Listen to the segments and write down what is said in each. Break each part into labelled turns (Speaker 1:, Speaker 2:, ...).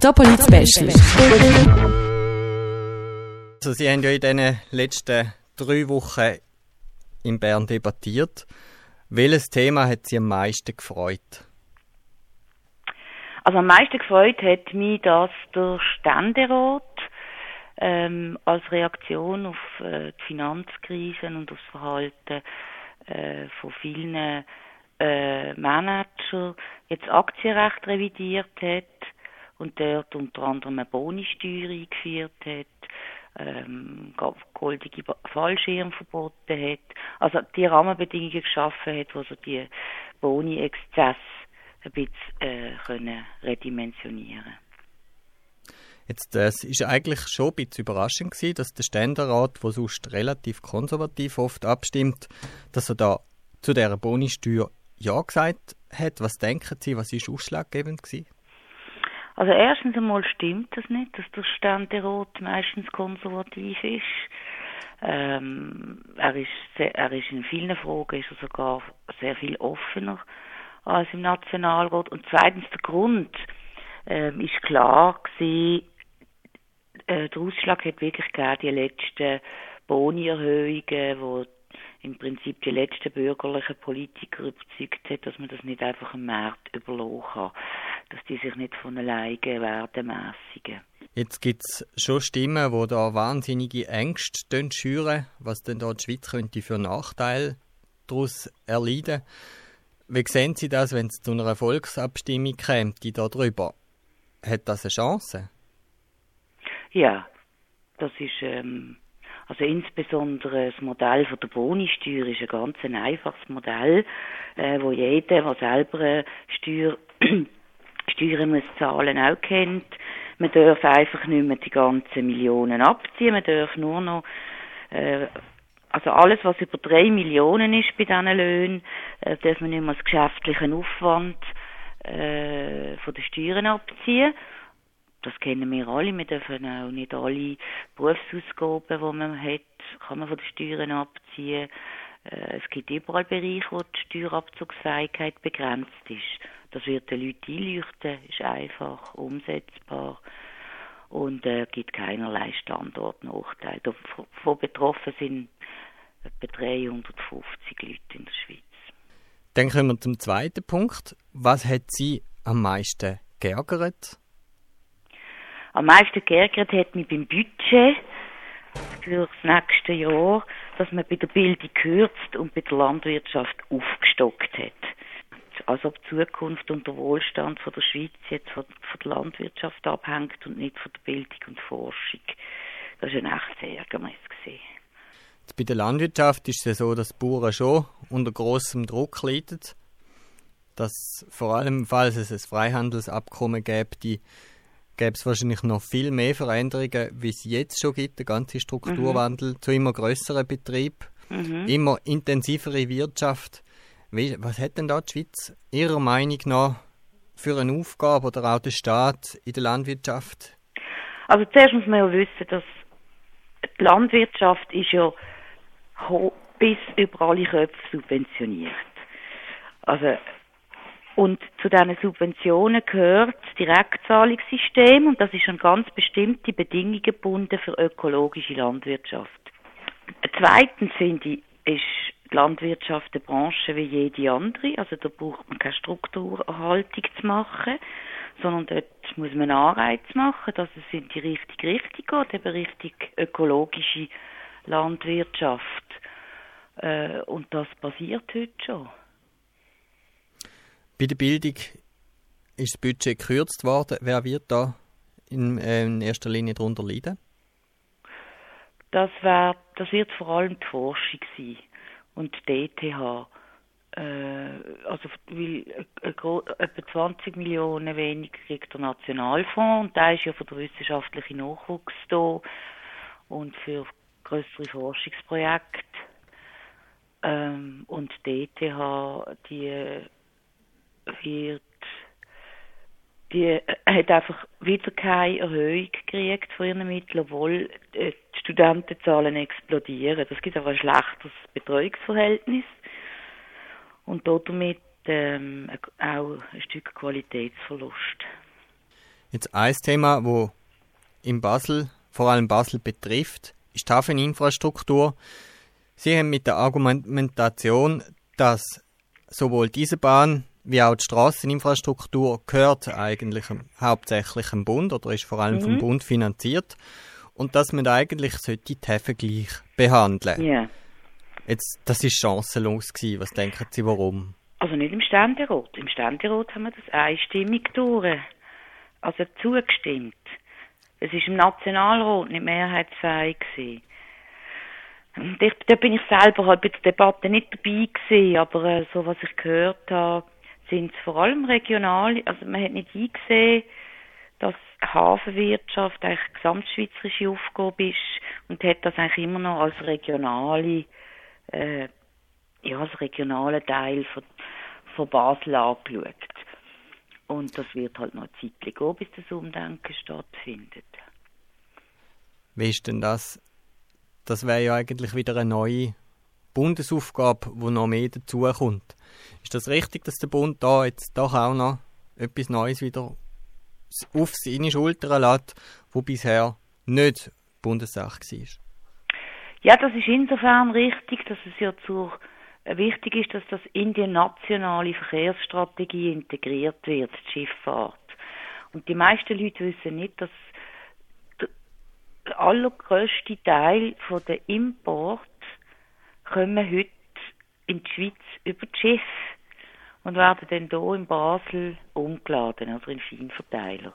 Speaker 1: Topolit Special.
Speaker 2: Also Sie haben ja in den letzten drei Wochen in Bern debattiert. Welches Thema hat Sie am meisten gefreut?
Speaker 3: Also am meisten gefreut hat mich, dass der Ständerat ähm, als Reaktion auf äh, die Finanzkrisen und auf das Verhalten äh, von vielen äh, Manager jetzt Aktienrecht revidiert hat und dort unter anderem eine Bonisteuer eingeführt hat, ähm, goldige Fallschirm verboten hat, also die Rahmenbedingungen geschaffen hat, wo so die Boni-Exzesse ein bisschen äh, können redimensionieren
Speaker 2: Jetzt, das ist eigentlich schon ein bisschen überraschend gewesen, dass der Ständerat, der sonst relativ konservativ oft abstimmt, dass er da zu dieser Bonisteuer Ja gesagt hat. Was denken Sie, was ist ausschlaggebend gewesen?
Speaker 3: Also erstens einmal stimmt das nicht, dass der Ständerat meistens konservativ ist. Ähm, er, ist sehr, er ist in vielen Fragen ist er sogar sehr viel offener als im Nationalrat. Und zweitens der Grund ähm, ist klar gewesen, äh, der Ausschlag hat wirklich gegeben, die letzten Boni-Erhöhungen, wo im Prinzip die letzten bürgerlichen Politiker überzeugt hat, dass man das nicht einfach im Markt überlassen kann, dass die sich nicht von alleine werden mässigen.
Speaker 2: Jetzt gibt es schon Stimmen, die da wahnsinnige Ängste schüren, was denn da die Schweiz könnte für Nachteile daraus erleiden. Wie sehen Sie das, wenn es zu einer Volksabstimmung käme, die darüber? Hat das eine Chance?
Speaker 3: Ja, das ist ähm, also insbesondere das Modell von der Bonisteuer ist ein ganz ein einfaches Modell, äh, wo jeder, der selber eine Steuer, Steuern muss zahlen, auch kennt. Man darf einfach nicht mehr die ganzen Millionen abziehen, man darf nur noch äh, also alles, was über drei Millionen ist bei diesen Löhnen, äh, darf man nicht mehr als geschäftlichen Aufwand äh, von den Steuern abziehen. Das kennen wir alle. Wir dürfen auch nicht alle Berufsausgaben, die man hat, kann man von den Steuern abziehen. Äh, es gibt überall Bereiche, wo die Steuerabzugsfähigkeit begrenzt ist. Das wird den Leuten einleuchten, ist einfach umsetzbar und äh, gibt keinerlei Standortnachteil. Davon betroffen sind etwa 350 Leute in der Schweiz.
Speaker 2: Dann kommen wir zum zweiten Punkt. Was hat Sie am meisten geärgert?
Speaker 3: Am meisten geärgert hat mich beim Budget für das nächste Jahr, dass man bei der Bildung kürzt und bei der Landwirtschaft aufgestockt hat. Als ob die Zukunft und der Wohlstand von der Schweiz jetzt von, von der Landwirtschaft abhängt und nicht von der Bildung und Forschung. Das war ein echtes Ärgernis. Gewesen.
Speaker 2: Bei der Landwirtschaft ist es so, dass die Bauern schon unter großem Druck leiden. Dass vor allem, falls es ein Freihandelsabkommen gäbe, die gäbe es wahrscheinlich noch viel mehr Veränderungen, wie es jetzt schon gibt, der ganze Strukturwandel mhm. zu immer größeren Betrieb, mhm. immer intensivere Wirtschaft. Was hat denn da die Schweiz Ihrer Meinung nach für eine Aufgabe oder auch der Staat in der Landwirtschaft?
Speaker 3: Also zuerst muss man ja wissen, dass die Landwirtschaft ist ja bis über alle Köpfe subventioniert. Also und zu diesen Subventionen gehört das Direktzahlungssystem und das ist an ganz bestimmte Bedingungen gebunden für ökologische Landwirtschaft. Zweitens finde ich, ist die Landwirtschaft eine Branche wie jede andere. Also da braucht man keine Strukturerhaltung zu machen, sondern dort muss man Anreiz machen, dass es in die richtige Richtung geht, eben richtig ökologische Landwirtschaft. Äh, und das passiert heute schon.
Speaker 2: Bei der Bildung ist das Budget gekürzt worden. Wer wird da in, äh, in erster Linie darunter leiden?
Speaker 3: Das, wär, das wird vor allem die Forschung sein und die ETH. Äh, also, weil etwa 20 Millionen weniger kriegt der Nationalfonds und da ist ja für den wissenschaftlichen Nachwuchs da und für größere Forschungsprojekte. Ähm, und die ETH, die wird, die hat einfach wieder keine Erhöhung gekriegt von ihren Mitteln, obwohl die Studentenzahlen explodieren. Das gibt aber ein schlechtes Betreuungsverhältnis und damit ähm, auch ein Stück Qualitätsverlust.
Speaker 2: Jetzt ein Thema, wo in Basel, vor allem Basel betrifft, ist die Hafeninfrastruktur. Sie haben mit der Argumentation, dass sowohl diese Bahn wie auch die Straßeninfrastruktur gehört eigentlich hauptsächlich dem Bund oder ist vor allem mhm. vom Bund finanziert und dass man eigentlich sollte die Häfen gleich behandeln.
Speaker 3: Ja.
Speaker 2: Jetzt, das ist chancenlos gewesen. Was denken Sie, warum?
Speaker 3: Also nicht im Ständerat. Im Ständerat haben wir das einstimmig durch. Also zugestimmt. Es ist im Nationalrat nicht mehrheitsfähig gewesen. Ich, da bin ich selber halt bei der Debatte nicht dabei gewesen, aber äh, so was ich gehört habe, sind es vor allem regionale, also man hat nicht eingesehen, dass Hafenwirtschaft eigentlich gesamtschweizerische Aufgabe ist und hat das eigentlich immer noch als regionale, äh, ja, als regionalen Teil von, von Basel angeschaut. Und das wird halt noch eine Zeit gehen, bis das Umdenken stattfindet.
Speaker 2: Wie ist denn das? Das wäre ja eigentlich wieder eine neue Bundesaufgabe, wo noch mehr dazukommt. Ist das richtig, dass der Bund da jetzt doch auch noch etwas Neues wieder auf seine Schultern lässt, wo bisher nicht Bundessache war?
Speaker 3: Ja, das ist insofern richtig, dass es ja zur äh, wichtig ist, dass das in die nationale Verkehrsstrategie integriert wird, die Schifffahrt. Und die meisten Leute wissen nicht, dass der allergrößte Teil von der Import kommen heute in die Schweiz über die Schiffe und werden dann hier in Basel umgeladen, also in Feinverteiler.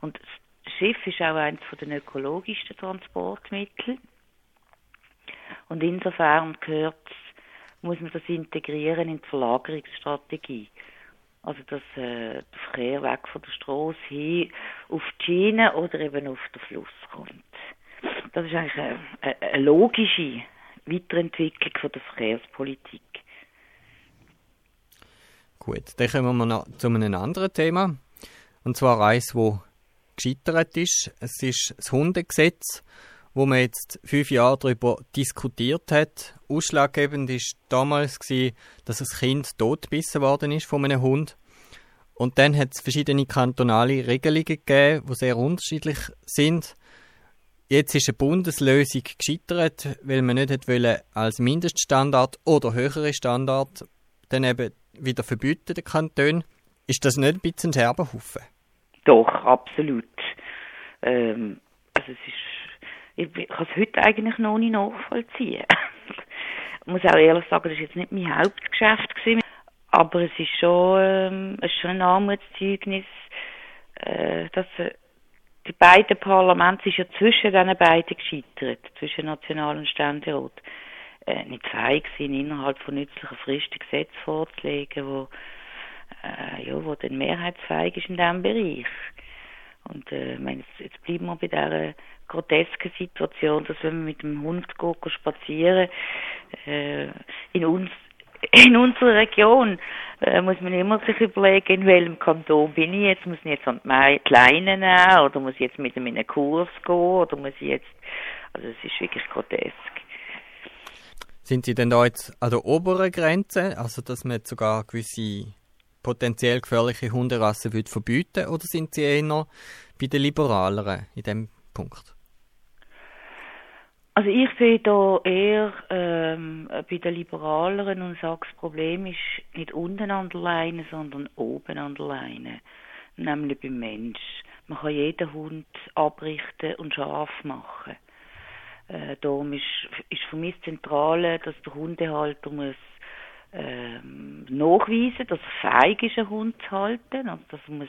Speaker 3: Und das Schiff ist auch eines der ökologischsten Transportmittel. Und insofern gehört, muss man das integrieren in die Verlagerungsstrategie. Also dass äh, der Verkehr weg von der Straße hin auf die Schiene oder eben auf den Fluss kommt. Das ist eigentlich eine, eine logische Weiterentwicklung von der Verkehrspolitik.
Speaker 2: Gut, dann kommen wir noch zu einem anderen Thema. Und zwar eines, wo gescheitert ist. Es ist das Hundegesetz, wo man jetzt fünf Jahre darüber diskutiert hat. Ausschlaggebend ist damals gewesen, dass ein Kind totgebissen worden ist von einem Hund. Und dann hat es verschiedene kantonale Regelungen gegeben, die sehr unterschiedlich sind. Jetzt ist eine Bundeslösung gescheitert, weil man nicht wollte als Mindeststandard oder höhere Standard dann eben wieder verbieten, den Kanton. Ist das nicht ein bisschen ein Scherbenhaufen?
Speaker 3: Doch, absolut. Ähm, also es ist, ich, ich kann es heute eigentlich noch nicht nachvollziehen. ich muss auch ehrlich sagen, das war jetzt nicht mein Hauptgeschäft gewesen, aber es ist schon, ähm, es ist schon ein Armutszeugnis, äh, dass äh, die beiden Parlamente ist ja zwischen diesen beiden gescheitert, zwischen National- und Ständerat. Äh, nicht fähig sind, innerhalb von nützlicher Frist ein Gesetz vorzulegen, wo, äh, ja, wo dann mehrheitsfähig ist in diesem Bereich. Und äh, ich meine, jetzt, jetzt bleiben wir bei dieser grotesken Situation, dass wenn wir mit dem Hund gehen, spazieren, äh, in uns in unserer Region äh, muss man immer sich überlegen, in welchem Kanton bin ich jetzt, muss ich jetzt an die Kleinen nehmen, oder muss ich jetzt mit ihm in einen Kurs gehen, oder muss ich jetzt, also es ist wirklich grotesk.
Speaker 2: Sind Sie denn da jetzt an der oberen Grenze, also dass man sogar gewisse potenziell gefährliche Hunderassen würde verbieten, oder sind Sie eher bei den Liberaleren in dem Punkt?
Speaker 3: Also ich sehe da eher ähm, bei den Liberaleren und sage, das Problem ist nicht unten an der Leine, sondern oben an der Leine, nämlich beim Mensch. Man kann jeden Hund abrichten und scharf machen. Äh, darum ist, ist für mich das Zentrale, dass der Hundehalter muss ähm, nachweisen, dass er fähig ist, einen Hund zu halten, also dass er muss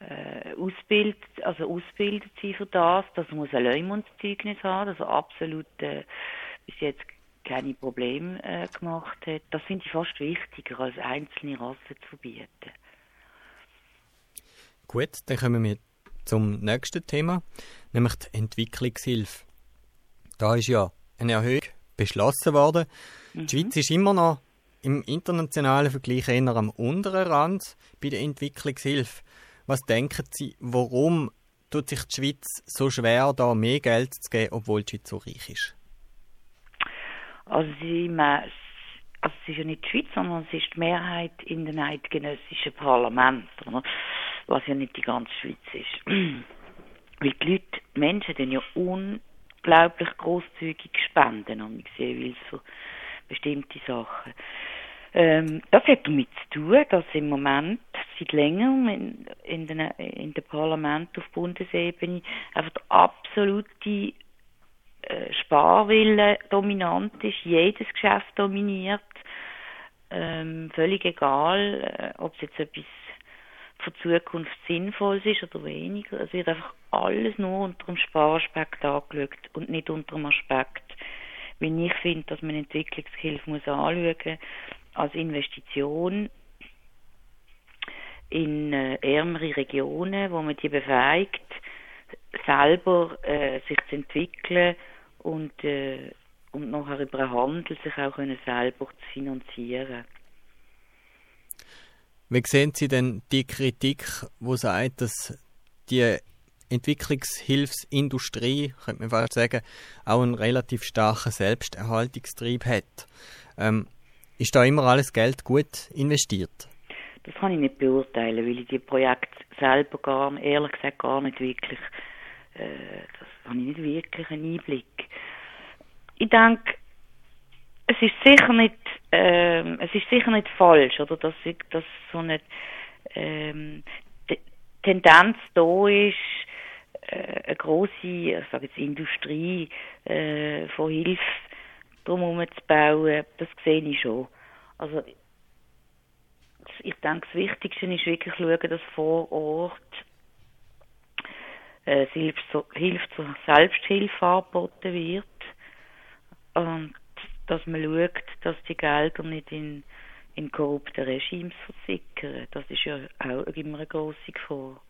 Speaker 3: äh, ausbildet, also ausbildet sie für das, dass er muss ein Leumundszeugnis haben, also absolut äh, bis jetzt keine Probleme äh, gemacht hat. Das finde ich fast wichtiger, als einzelne Rassen zu verbieten.
Speaker 2: Gut, dann kommen wir zum nächsten Thema, nämlich die Entwicklungshilfe. Da ist ja eine Erhöhung beschlossen worden. Mhm. Die Schweiz ist immer noch im internationalen Vergleich eher am unteren Rand bei der Entwicklungshilfe. Was denken Sie, warum tut sich die Schweiz so schwer, da mehr Geld zu geben, obwohl die Schweiz so reich ist?
Speaker 3: Also, sie, also es ist ja nicht die Schweiz, sondern es ist die Mehrheit in den eidgenössischen Parlamenten. was ja nicht die ganze Schweiz ist. Weil die Leute, die Menschen, die ja unglaublich grosszügig spenden, habe ich gesehen, weil für bestimmte Sachen. Ähm, das hat damit zu tun, dass im Moment seit längerem in, in den, in den Parlament auf Bundesebene einfach der absolute äh, Sparwille dominant ist, jedes Geschäft dominiert, ähm, völlig egal, äh, ob es jetzt etwas für die Zukunft sinnvoll ist oder weniger. Es wird einfach alles nur unter dem Sparaspekt angeschaut und nicht unter dem Aspekt, wie ich finde, dass man Entwicklungshilfe muss anschauen als Investition in äh, ärmere Regionen, wo man die befähigt, selber äh, sich zu entwickeln und, äh, und nachher über den Handel sich auch können selber zu finanzieren.
Speaker 2: Wie sehen Sie denn die Kritik, wo sagt, dass die Entwicklungshilfsindustrie, könnte man fast sagen, auch einen relativ starken Selbsterhaltungstrieb hat? Ähm, ist da immer alles Geld gut investiert?
Speaker 3: Das kann ich nicht beurteilen, weil ich die Projekte selber gar, ehrlich gesagt gar nicht wirklich, äh, das habe ich nicht wirklich einen Einblick. Ich denke, es ist sicher nicht, äh, es ist sicher nicht falsch, oder, dass, ich, dass so eine ähm, Tendenz da ist, äh, eine große, ich sage jetzt Industrie äh, von Hilfe drumherum zu bauen, das sehe ich schon. Also ich denke, das Wichtigste ist wirklich schauen, dass vor Ort äh, Hilfe, zur, Hilfe zur Selbsthilfe angeboten wird und dass man schaut, dass die Gelder nicht in, in korrupte Regimes versickern. Das ist ja auch immer eine grosse Gefahr.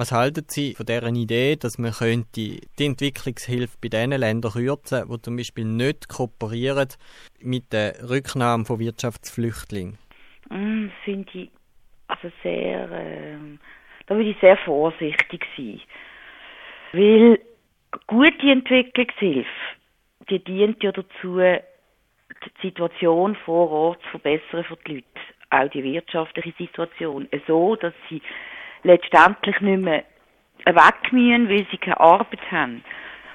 Speaker 2: Was halten Sie von dieser Idee, dass man könnte die Entwicklungshilfe bei den Ländern kürzen, die zum Beispiel nicht kooperieren mit der Rücknahme von Wirtschaftsflüchtlingen?
Speaker 3: Mm, das finde ich also sehr, äh, da würde ich sehr vorsichtig sein. Weil gute Entwicklungshilfe, die dient ja dazu, die Situation vor Ort zu verbessern für die Leute. Auch die wirtschaftliche Situation. So, dass sie letztendlich nicht mehr weg müssen, weil sie keine Arbeit haben.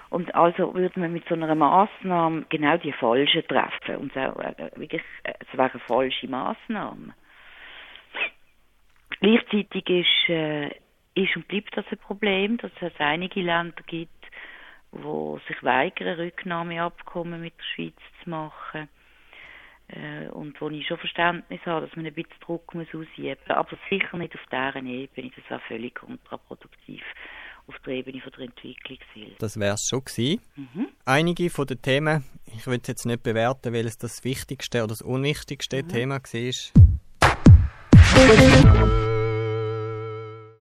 Speaker 3: Und also würde man mit so einer Maßnahme genau die falsche treffen. Und so, äh, wirklich, äh, es wäre eine falsche Maßnahme. Gleichzeitig ist, äh, ist und bleibt das ein Problem, dass es einige Länder gibt, wo sich weigern, Rücknahmeabkommen mit der Schweiz zu machen und wo ich schon Verständnis habe, dass man ein bisschen Druck muss ausüben muss, aber sicher nicht auf deren Ebene, das wäre völlig kontraproduktiv auf der Ebene von der Entwicklungshilfe.
Speaker 2: Das wäre es schon gewesen. Mhm. Einige von den Themen, ich will es jetzt nicht bewerten, weil es das wichtigste oder das unwichtigste mhm. Thema war.